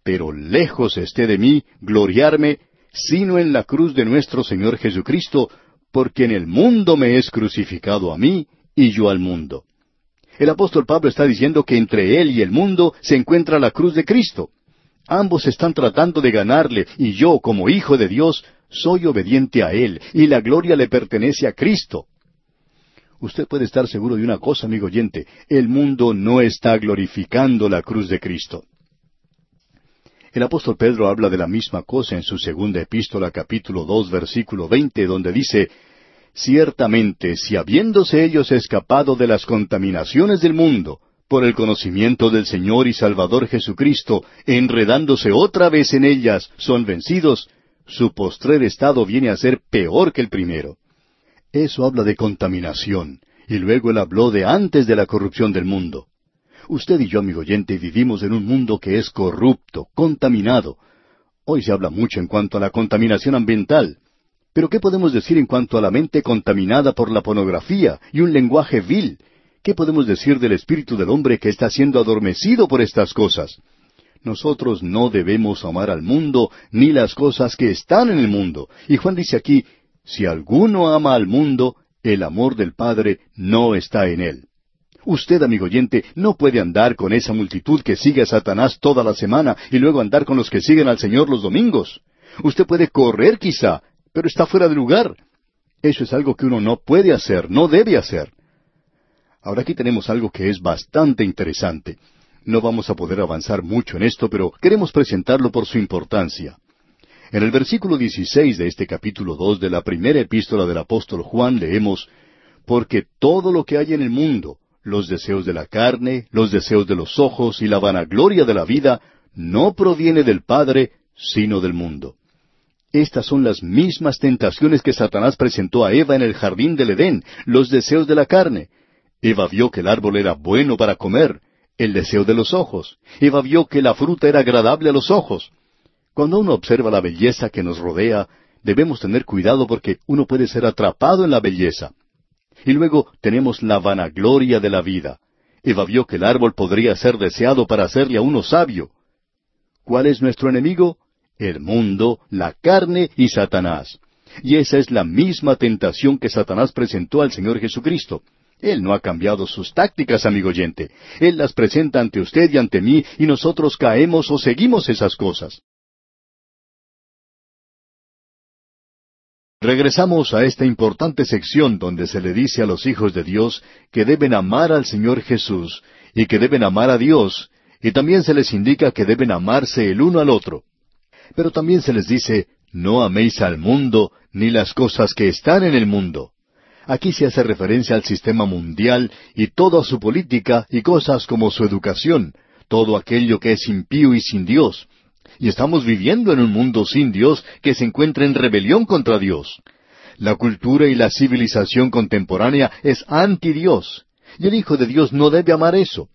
Pero lejos esté de mí gloriarme, sino en la cruz de nuestro Señor Jesucristo, porque en el mundo me es crucificado a mí y yo al mundo. El apóstol Pablo está diciendo que entre él y el mundo se encuentra la cruz de Cristo. Ambos están tratando de ganarle, y yo, como hijo de Dios, soy obediente a Él, y la gloria le pertenece a Cristo. Usted puede estar seguro de una cosa, amigo oyente, el mundo no está glorificando la cruz de Cristo. El apóstol Pedro habla de la misma cosa en su segunda epístola capítulo dos versículo veinte, donde dice Ciertamente, si habiéndose ellos escapado de las contaminaciones del mundo, por el conocimiento del Señor y Salvador Jesucristo, enredándose otra vez en ellas, son vencidos, su postrer estado viene a ser peor que el primero. Eso habla de contaminación, y luego él habló de antes de la corrupción del mundo. Usted y yo, amigo oyente, vivimos en un mundo que es corrupto, contaminado. Hoy se habla mucho en cuanto a la contaminación ambiental. Pero ¿qué podemos decir en cuanto a la mente contaminada por la pornografía y un lenguaje vil? ¿Qué podemos decir del espíritu del hombre que está siendo adormecido por estas cosas? Nosotros no debemos amar al mundo ni las cosas que están en el mundo. Y Juan dice aquí, si alguno ama al mundo, el amor del Padre no está en él. Usted, amigo oyente, no puede andar con esa multitud que sigue a Satanás toda la semana y luego andar con los que siguen al Señor los domingos. Usted puede correr quizá, pero está fuera de lugar. Eso es algo que uno no puede hacer, no debe hacer. Ahora aquí tenemos algo que es bastante interesante. No vamos a poder avanzar mucho en esto, pero queremos presentarlo por su importancia. En el versículo 16 de este capítulo 2 de la primera epístola del apóstol Juan leemos, Porque todo lo que hay en el mundo, los deseos de la carne, los deseos de los ojos y la vanagloria de la vida, no proviene del Padre, sino del mundo. Estas son las mismas tentaciones que Satanás presentó a Eva en el jardín del Edén, los deseos de la carne. Eva vio que el árbol era bueno para comer, el deseo de los ojos. Eva vio que la fruta era agradable a los ojos. Cuando uno observa la belleza que nos rodea, debemos tener cuidado porque uno puede ser atrapado en la belleza. Y luego tenemos la vanagloria de la vida. Eva vio que el árbol podría ser deseado para hacerle a uno sabio. ¿Cuál es nuestro enemigo? el mundo, la carne y Satanás. Y esa es la misma tentación que Satanás presentó al Señor Jesucristo. Él no ha cambiado sus tácticas, amigo oyente. Él las presenta ante usted y ante mí y nosotros caemos o seguimos esas cosas. Regresamos a esta importante sección donde se le dice a los hijos de Dios que deben amar al Señor Jesús y que deben amar a Dios, y también se les indica que deben amarse el uno al otro. Pero también se les dice, no améis al mundo ni las cosas que están en el mundo. Aquí se hace referencia al sistema mundial y toda su política y cosas como su educación, todo aquello que es impío y sin Dios. Y estamos viviendo en un mundo sin Dios que se encuentra en rebelión contra Dios. La cultura y la civilización contemporánea es anti Dios. Y el Hijo de Dios no debe amar eso.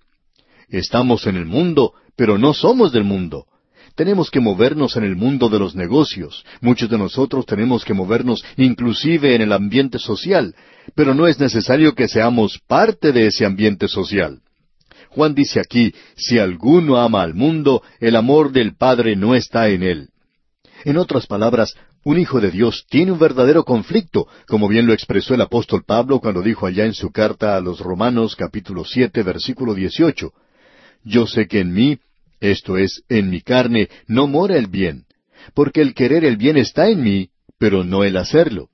Estamos en el mundo, pero no somos del mundo. Tenemos que movernos en el mundo de los negocios. Muchos de nosotros tenemos que movernos inclusive en el ambiente social, pero no es necesario que seamos parte de ese ambiente social. Juan dice aquí, si alguno ama al mundo, el amor del Padre no está en él. En otras palabras, un hijo de Dios tiene un verdadero conflicto, como bien lo expresó el apóstol Pablo cuando dijo allá en su carta a los Romanos capítulo siete versículo dieciocho. Yo sé que en mí, esto es, en mi carne, no mora el bien, porque el querer el bien está en mí, pero no el hacerlo.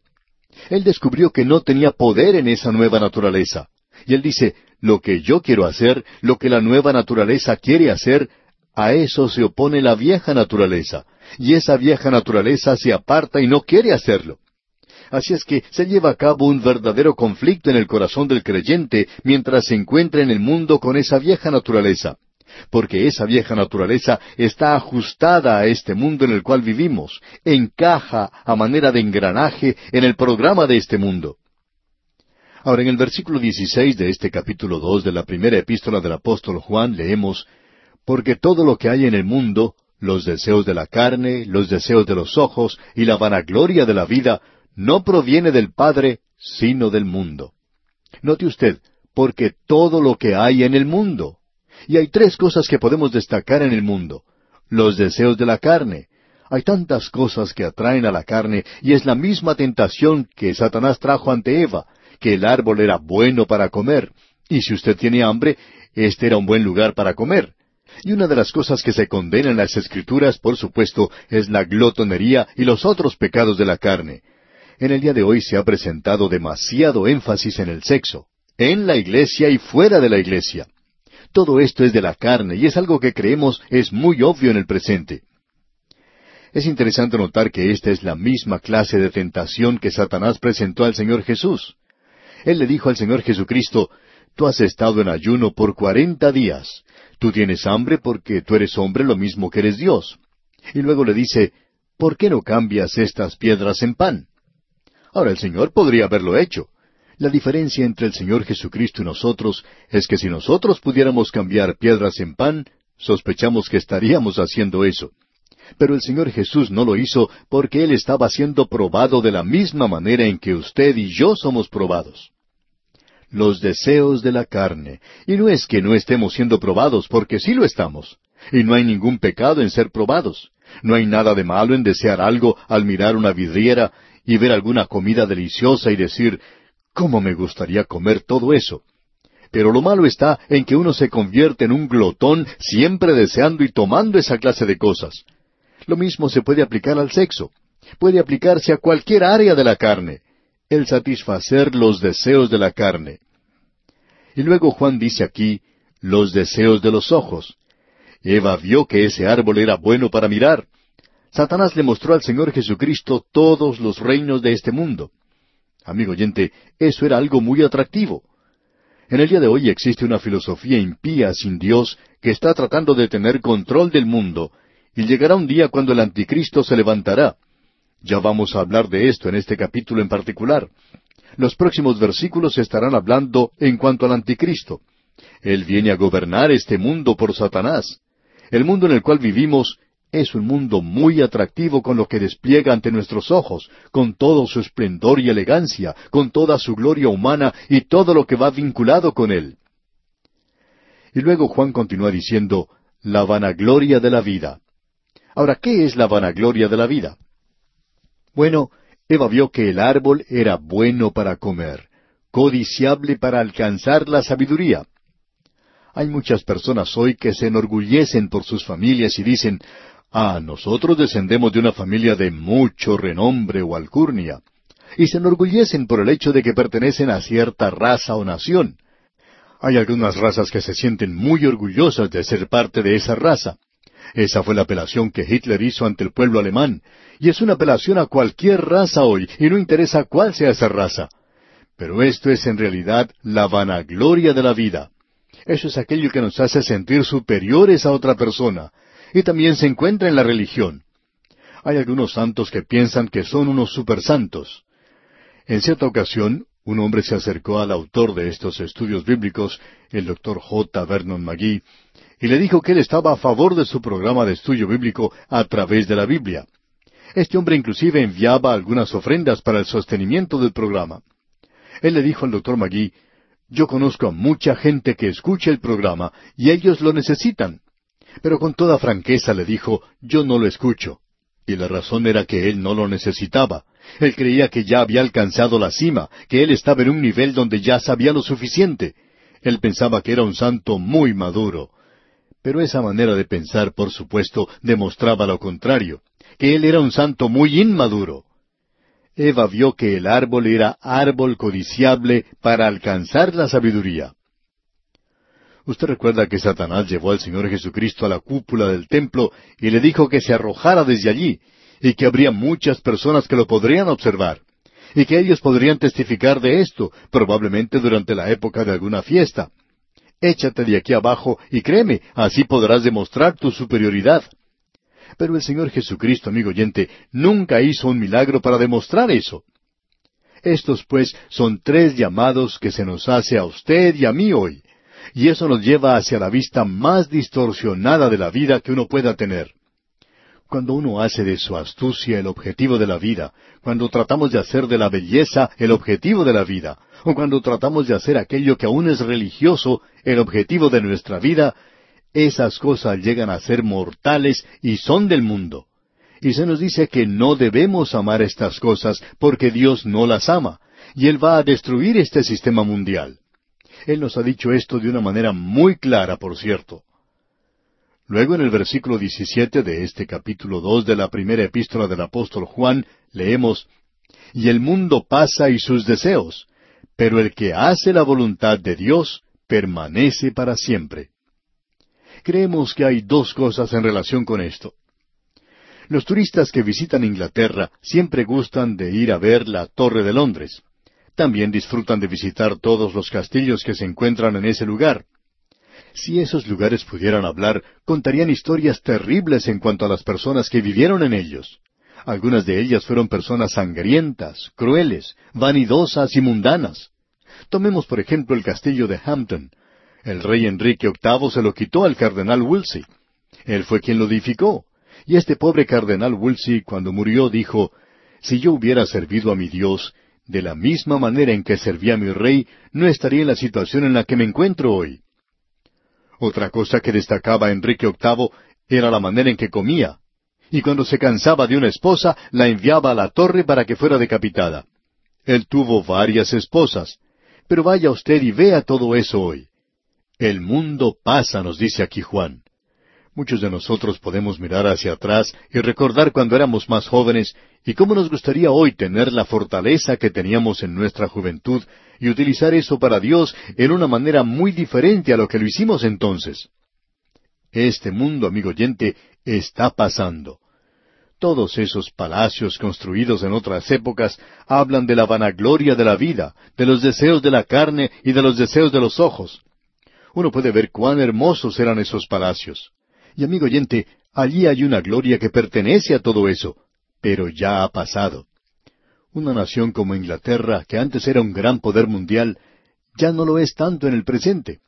Él descubrió que no tenía poder en esa nueva naturaleza. Y él dice, lo que yo quiero hacer, lo que la nueva naturaleza quiere hacer, a eso se opone la vieja naturaleza. Y esa vieja naturaleza se aparta y no quiere hacerlo. Así es que se lleva a cabo un verdadero conflicto en el corazón del creyente mientras se encuentra en el mundo con esa vieja naturaleza. Porque esa vieja naturaleza está ajustada a este mundo en el cual vivimos, encaja a manera de engranaje en el programa de este mundo. Ahora, en el versículo 16 de este capítulo 2 de la primera epístola del apóstol Juan leemos, Porque todo lo que hay en el mundo, los deseos de la carne, los deseos de los ojos y la vanagloria de la vida, no proviene del Padre, sino del mundo. Note usted, porque todo lo que hay en el mundo. Y hay tres cosas que podemos destacar en el mundo. Los deseos de la carne. Hay tantas cosas que atraen a la carne y es la misma tentación que Satanás trajo ante Eva, que el árbol era bueno para comer. Y si usted tiene hambre, este era un buen lugar para comer. Y una de las cosas que se condenan en las Escrituras, por supuesto, es la glotonería y los otros pecados de la carne en el día de hoy se ha presentado demasiado énfasis en el sexo, en la iglesia y fuera de la iglesia. Todo esto es de la carne y es algo que creemos es muy obvio en el presente. Es interesante notar que esta es la misma clase de tentación que Satanás presentó al Señor Jesús. Él le dijo al Señor Jesucristo, Tú has estado en ayuno por cuarenta días. Tú tienes hambre porque tú eres hombre lo mismo que eres Dios. Y luego le dice, ¿por qué no cambias estas piedras en pan? Ahora el Señor podría haberlo hecho. La diferencia entre el Señor Jesucristo y nosotros es que si nosotros pudiéramos cambiar piedras en pan, sospechamos que estaríamos haciendo eso. Pero el Señor Jesús no lo hizo porque Él estaba siendo probado de la misma manera en que usted y yo somos probados. Los deseos de la carne. Y no es que no estemos siendo probados, porque sí lo estamos. Y no hay ningún pecado en ser probados. No hay nada de malo en desear algo al mirar una vidriera y ver alguna comida deliciosa y decir, ¿cómo me gustaría comer todo eso? Pero lo malo está en que uno se convierte en un glotón siempre deseando y tomando esa clase de cosas. Lo mismo se puede aplicar al sexo. Puede aplicarse a cualquier área de la carne. El satisfacer los deseos de la carne. Y luego Juan dice aquí, los deseos de los ojos. Eva vio que ese árbol era bueno para mirar, Satanás le mostró al Señor Jesucristo todos los reinos de este mundo. Amigo oyente, eso era algo muy atractivo. En el día de hoy existe una filosofía impía sin Dios que está tratando de tener control del mundo, y llegará un día cuando el anticristo se levantará. Ya vamos a hablar de esto en este capítulo en particular. Los próximos versículos estarán hablando en cuanto al anticristo. Él viene a gobernar este mundo por Satanás. El mundo en el cual vivimos es un mundo muy atractivo con lo que despliega ante nuestros ojos, con todo su esplendor y elegancia, con toda su gloria humana y todo lo que va vinculado con él. Y luego Juan continúa diciendo, la vanagloria de la vida. Ahora, ¿qué es la vanagloria de la vida? Bueno, Eva vio que el árbol era bueno para comer, codiciable para alcanzar la sabiduría. Hay muchas personas hoy que se enorgullecen por sus familias y dicen, Ah, nosotros descendemos de una familia de mucho renombre o alcurnia, y se enorgullecen por el hecho de que pertenecen a cierta raza o nación. Hay algunas razas que se sienten muy orgullosas de ser parte de esa raza. Esa fue la apelación que Hitler hizo ante el pueblo alemán, y es una apelación a cualquier raza hoy, y no interesa cuál sea esa raza. Pero esto es en realidad la vanagloria de la vida. Eso es aquello que nos hace sentir superiores a otra persona, y también se encuentra en la religión. Hay algunos santos que piensan que son unos supersantos. En cierta ocasión, Un hombre se acercó al autor de estos estudios bíblicos, el doctor J. Vernon McGee, y le dijo que él estaba a favor de su programa de estudio bíblico a través de la Biblia. Este hombre inclusive enviaba algunas ofrendas para el sostenimiento del programa. Él le dijo al doctor Magui, yo conozco a mucha gente que escucha el programa y ellos lo necesitan. Pero con toda franqueza le dijo, yo no lo escucho. Y la razón era que él no lo necesitaba. Él creía que ya había alcanzado la cima, que él estaba en un nivel donde ya sabía lo suficiente. Él pensaba que era un santo muy maduro. Pero esa manera de pensar, por supuesto, demostraba lo contrario, que él era un santo muy inmaduro. Eva vio que el árbol era árbol codiciable para alcanzar la sabiduría. Usted recuerda que Satanás llevó al Señor Jesucristo a la cúpula del templo y le dijo que se arrojara desde allí, y que habría muchas personas que lo podrían observar, y que ellos podrían testificar de esto, probablemente durante la época de alguna fiesta. Échate de aquí abajo y créeme, así podrás demostrar tu superioridad. Pero el Señor Jesucristo, amigo oyente, nunca hizo un milagro para demostrar eso. Estos, pues, son tres llamados que se nos hace a usted y a mí hoy, y eso nos lleva hacia la vista más distorsionada de la vida que uno pueda tener. Cuando uno hace de su astucia el objetivo de la vida, cuando tratamos de hacer de la belleza el objetivo de la vida, o cuando tratamos de hacer aquello que aún es religioso el objetivo de nuestra vida, esas cosas llegan a ser mortales y son del mundo. Y se nos dice que no debemos amar estas cosas porque Dios no las ama, y Él va a destruir este sistema mundial. Él nos ha dicho esto de una manera muy clara, por cierto. Luego en el versículo 17 de este capítulo 2 de la primera epístola del apóstol Juan leemos, Y el mundo pasa y sus deseos, pero el que hace la voluntad de Dios permanece para siempre. Creemos que hay dos cosas en relación con esto. Los turistas que visitan Inglaterra siempre gustan de ir a ver la Torre de Londres. También disfrutan de visitar todos los castillos que se encuentran en ese lugar. Si esos lugares pudieran hablar, contarían historias terribles en cuanto a las personas que vivieron en ellos. Algunas de ellas fueron personas sangrientas, crueles, vanidosas y mundanas. Tomemos por ejemplo el castillo de Hampton, el rey Enrique VIII se lo quitó al cardenal Wolsey. Él fue quien lo edificó. Y este pobre cardenal Wolsey, cuando murió, dijo, Si yo hubiera servido a mi Dios, de la misma manera en que servía a mi rey, no estaría en la situación en la que me encuentro hoy. Otra cosa que destacaba Enrique VIII era la manera en que comía. Y cuando se cansaba de una esposa, la enviaba a la torre para que fuera decapitada. Él tuvo varias esposas. Pero vaya usted y vea todo eso hoy. El mundo pasa, nos dice aquí Juan. Muchos de nosotros podemos mirar hacia atrás y recordar cuando éramos más jóvenes y cómo nos gustaría hoy tener la fortaleza que teníamos en nuestra juventud y utilizar eso para Dios en una manera muy diferente a lo que lo hicimos entonces. Este mundo, amigo oyente, está pasando. Todos esos palacios construidos en otras épocas hablan de la vanagloria de la vida, de los deseos de la carne y de los deseos de los ojos uno puede ver cuán hermosos eran esos palacios. Y amigo oyente, allí hay una gloria que pertenece a todo eso, pero ya ha pasado. Una nación como Inglaterra, que antes era un gran poder mundial, ya no lo es tanto en el presente.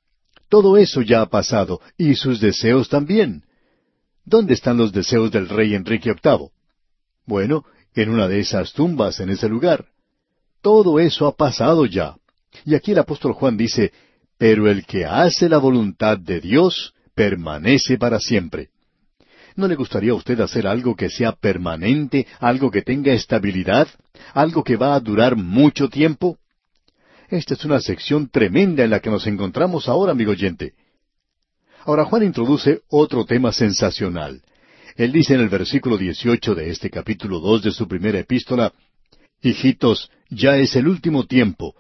Todo eso ya ha pasado, y sus deseos también. ¿Dónde están los deseos del rey Enrique VIII? Bueno, en una de esas tumbas en ese lugar. Todo eso ha pasado ya. Y aquí el apóstol Juan dice, pero el que hace la voluntad de Dios permanece para siempre. ¿No le gustaría a usted hacer algo que sea permanente, algo que tenga estabilidad, algo que va a durar mucho tiempo? Esta es una sección tremenda en la que nos encontramos ahora, amigo oyente. Ahora Juan introduce otro tema sensacional. Él dice en el versículo 18 de este capítulo 2 de su primera epístola, Hijitos, ya es el último tiempo.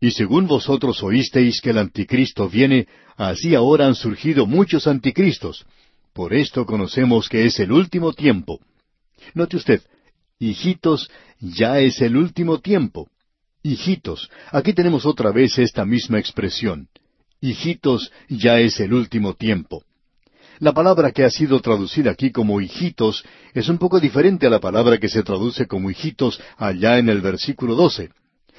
Y según vosotros oísteis que el anticristo viene, así ahora han surgido muchos anticristos. Por esto conocemos que es el último tiempo. Note usted, hijitos, ya es el último tiempo. Hijitos, aquí tenemos otra vez esta misma expresión. Hijitos, ya es el último tiempo. La palabra que ha sido traducida aquí como hijitos es un poco diferente a la palabra que se traduce como hijitos allá en el versículo doce.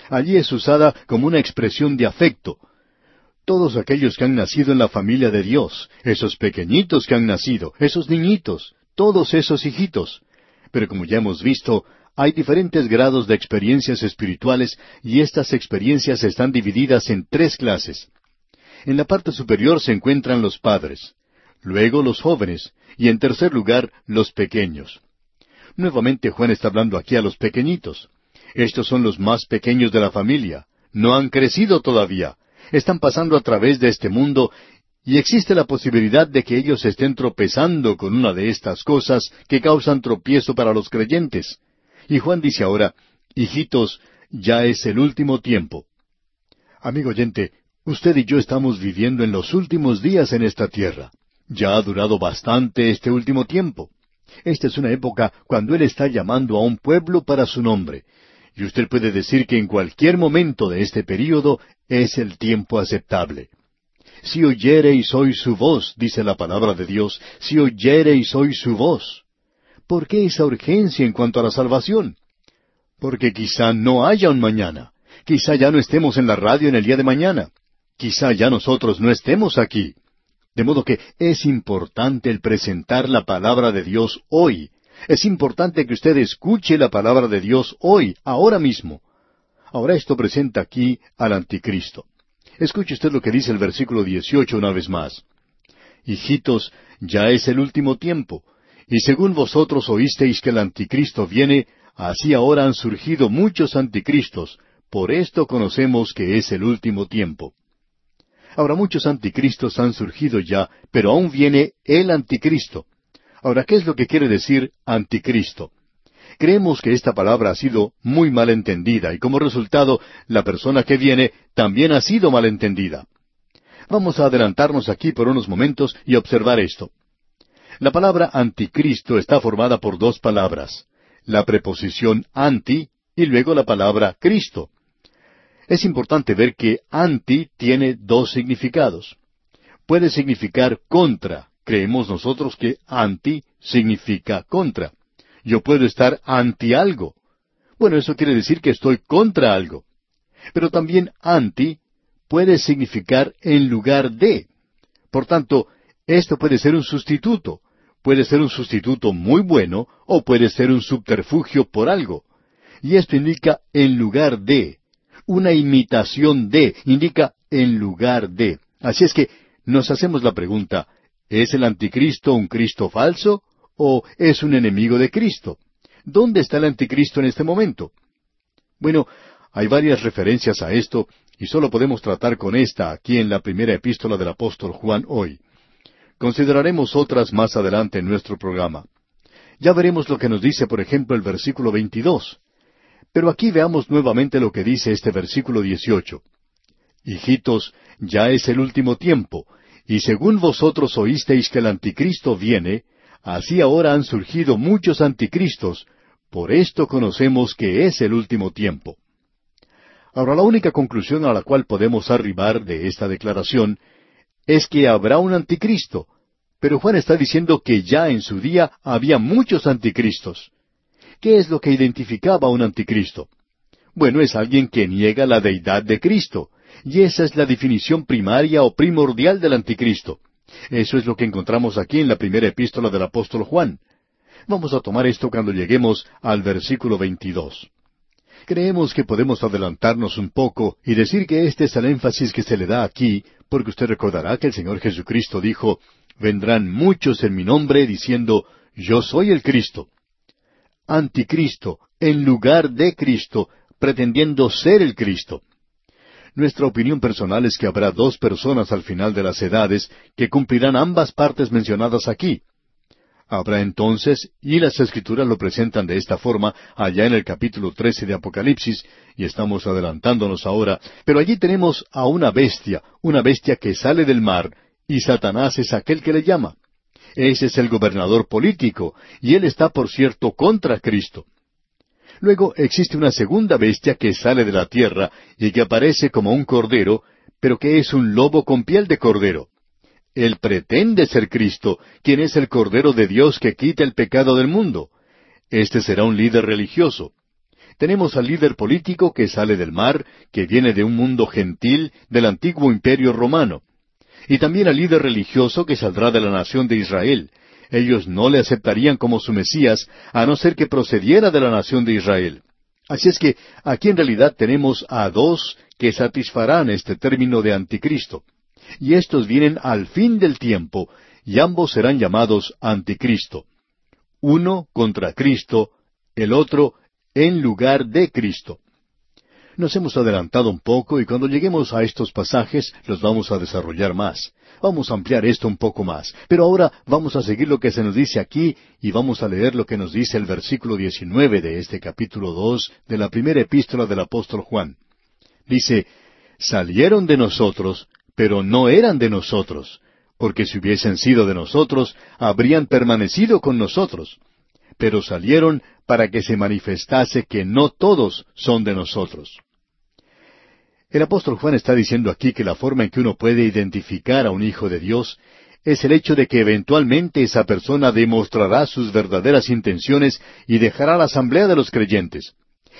Allí es usada como una expresión de afecto. Todos aquellos que han nacido en la familia de Dios, esos pequeñitos que han nacido, esos niñitos, todos esos hijitos. Pero como ya hemos visto, hay diferentes grados de experiencias espirituales y estas experiencias están divididas en tres clases. En la parte superior se encuentran los padres, luego los jóvenes y en tercer lugar los pequeños. Nuevamente Juan está hablando aquí a los pequeñitos. Estos son los más pequeños de la familia. No han crecido todavía. Están pasando a través de este mundo y existe la posibilidad de que ellos estén tropezando con una de estas cosas que causan tropiezo para los creyentes. Y Juan dice ahora, Hijitos, ya es el último tiempo. Amigo oyente, usted y yo estamos viviendo en los últimos días en esta tierra. Ya ha durado bastante este último tiempo. Esta es una época cuando Él está llamando a un pueblo para su nombre. Y usted puede decir que en cualquier momento de este período es el tiempo aceptable. Si oyereis hoy su voz, dice la palabra de Dios, si oyereis hoy su voz. ¿Por qué esa urgencia en cuanto a la salvación? Porque quizá no haya un mañana. Quizá ya no estemos en la radio en el día de mañana. Quizá ya nosotros no estemos aquí. De modo que es importante el presentar la palabra de Dios hoy. Es importante que usted escuche la palabra de Dios hoy, ahora mismo. Ahora esto presenta aquí al anticristo. Escuche usted lo que dice el versículo 18 una vez más. Hijitos, ya es el último tiempo, y según vosotros oísteis que el anticristo viene, así ahora han surgido muchos anticristos, por esto conocemos que es el último tiempo. Ahora muchos anticristos han surgido ya, pero aún viene el anticristo. Ahora, ¿qué es lo que quiere decir anticristo? Creemos que esta palabra ha sido muy mal entendida y como resultado la persona que viene también ha sido mal entendida. Vamos a adelantarnos aquí por unos momentos y observar esto. La palabra anticristo está formada por dos palabras, la preposición anti y luego la palabra Cristo. Es importante ver que anti tiene dos significados. Puede significar contra. Creemos nosotros que anti significa contra. Yo puedo estar anti algo. Bueno, eso quiere decir que estoy contra algo. Pero también anti puede significar en lugar de. Por tanto, esto puede ser un sustituto. Puede ser un sustituto muy bueno o puede ser un subterfugio por algo. Y esto indica en lugar de una imitación de, indica en lugar de. Así es que nos hacemos la pregunta, ¿es el anticristo un Cristo falso o es un enemigo de Cristo? ¿Dónde está el anticristo en este momento? Bueno, hay varias referencias a esto y solo podemos tratar con esta aquí en la primera epístola del apóstol Juan hoy. Consideraremos otras más adelante en nuestro programa. Ya veremos lo que nos dice, por ejemplo, el versículo 22. Pero aquí veamos nuevamente lo que dice este versículo 18. Hijitos, ya es el último tiempo, y según vosotros oísteis que el anticristo viene, así ahora han surgido muchos anticristos, por esto conocemos que es el último tiempo. Ahora la única conclusión a la cual podemos arribar de esta declaración es que habrá un anticristo, pero Juan está diciendo que ya en su día había muchos anticristos. ¿Qué es lo que identificaba a un anticristo? Bueno, es alguien que niega la deidad de Cristo, y esa es la definición primaria o primordial del anticristo. Eso es lo que encontramos aquí en la primera epístola del apóstol Juan. Vamos a tomar esto cuando lleguemos al versículo 22. Creemos que podemos adelantarnos un poco y decir que este es el énfasis que se le da aquí, porque usted recordará que el Señor Jesucristo dijo, Vendrán muchos en mi nombre diciendo, Yo soy el Cristo anticristo, en lugar de Cristo, pretendiendo ser el Cristo. Nuestra opinión personal es que habrá dos personas al final de las edades que cumplirán ambas partes mencionadas aquí. Habrá entonces, y las escrituras lo presentan de esta forma allá en el capítulo 13 de Apocalipsis, y estamos adelantándonos ahora, pero allí tenemos a una bestia, una bestia que sale del mar, y Satanás es aquel que le llama. Ese es el gobernador político, y él está, por cierto, contra Cristo. Luego existe una segunda bestia que sale de la tierra y que aparece como un cordero, pero que es un lobo con piel de cordero. Él pretende ser Cristo, quien es el Cordero de Dios que quita el pecado del mundo. Este será un líder religioso. Tenemos al líder político que sale del mar, que viene de un mundo gentil, del antiguo imperio romano. Y también al líder religioso que saldrá de la nación de Israel. Ellos no le aceptarían como su Mesías, a no ser que procediera de la nación de Israel. Así es que aquí en realidad tenemos a dos que satisfarán este término de anticristo. Y estos vienen al fin del tiempo, y ambos serán llamados anticristo. Uno contra Cristo, el otro en lugar de Cristo. Nos hemos adelantado un poco y cuando lleguemos a estos pasajes los vamos a desarrollar más. Vamos a ampliar esto un poco más. Pero ahora vamos a seguir lo que se nos dice aquí y vamos a leer lo que nos dice el versículo 19 de este capítulo 2 de la primera epístola del apóstol Juan. Dice, salieron de nosotros, pero no eran de nosotros, porque si hubiesen sido de nosotros, habrían permanecido con nosotros pero salieron para que se manifestase que no todos son de nosotros. El apóstol Juan está diciendo aquí que la forma en que uno puede identificar a un hijo de Dios es el hecho de que eventualmente esa persona demostrará sus verdaderas intenciones y dejará la asamblea de los creyentes.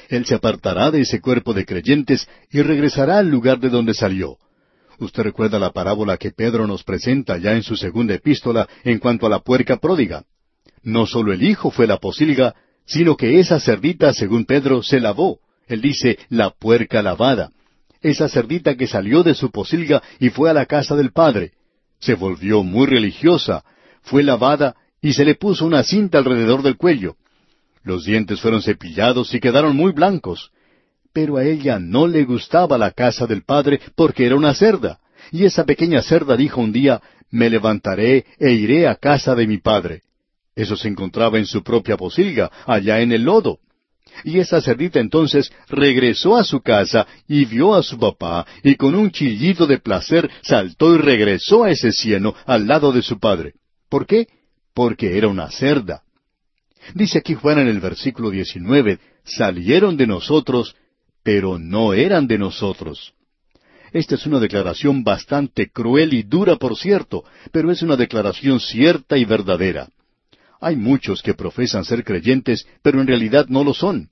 Él se apartará de ese cuerpo de creyentes y regresará al lugar de donde salió. Usted recuerda la parábola que Pedro nos presenta ya en su segunda epístola en cuanto a la puerca pródiga. No solo el hijo fue la posilga, sino que esa cerdita, según Pedro, se lavó. Él dice, la puerca lavada. Esa cerdita que salió de su posilga y fue a la casa del padre. Se volvió muy religiosa, fue lavada y se le puso una cinta alrededor del cuello. Los dientes fueron cepillados y quedaron muy blancos. Pero a ella no le gustaba la casa del padre porque era una cerda. Y esa pequeña cerda dijo un día, me levantaré e iré a casa de mi padre. Eso se encontraba en su propia posilga, allá en el lodo. Y esa cerdita entonces regresó a su casa y vio a su papá, y con un chillido de placer saltó y regresó a ese cieno al lado de su padre. ¿Por qué? Porque era una cerda. Dice aquí Juan en el versículo 19, salieron de nosotros, pero no eran de nosotros. Esta es una declaración bastante cruel y dura, por cierto, pero es una declaración cierta y verdadera. Hay muchos que profesan ser creyentes, pero en realidad no lo son.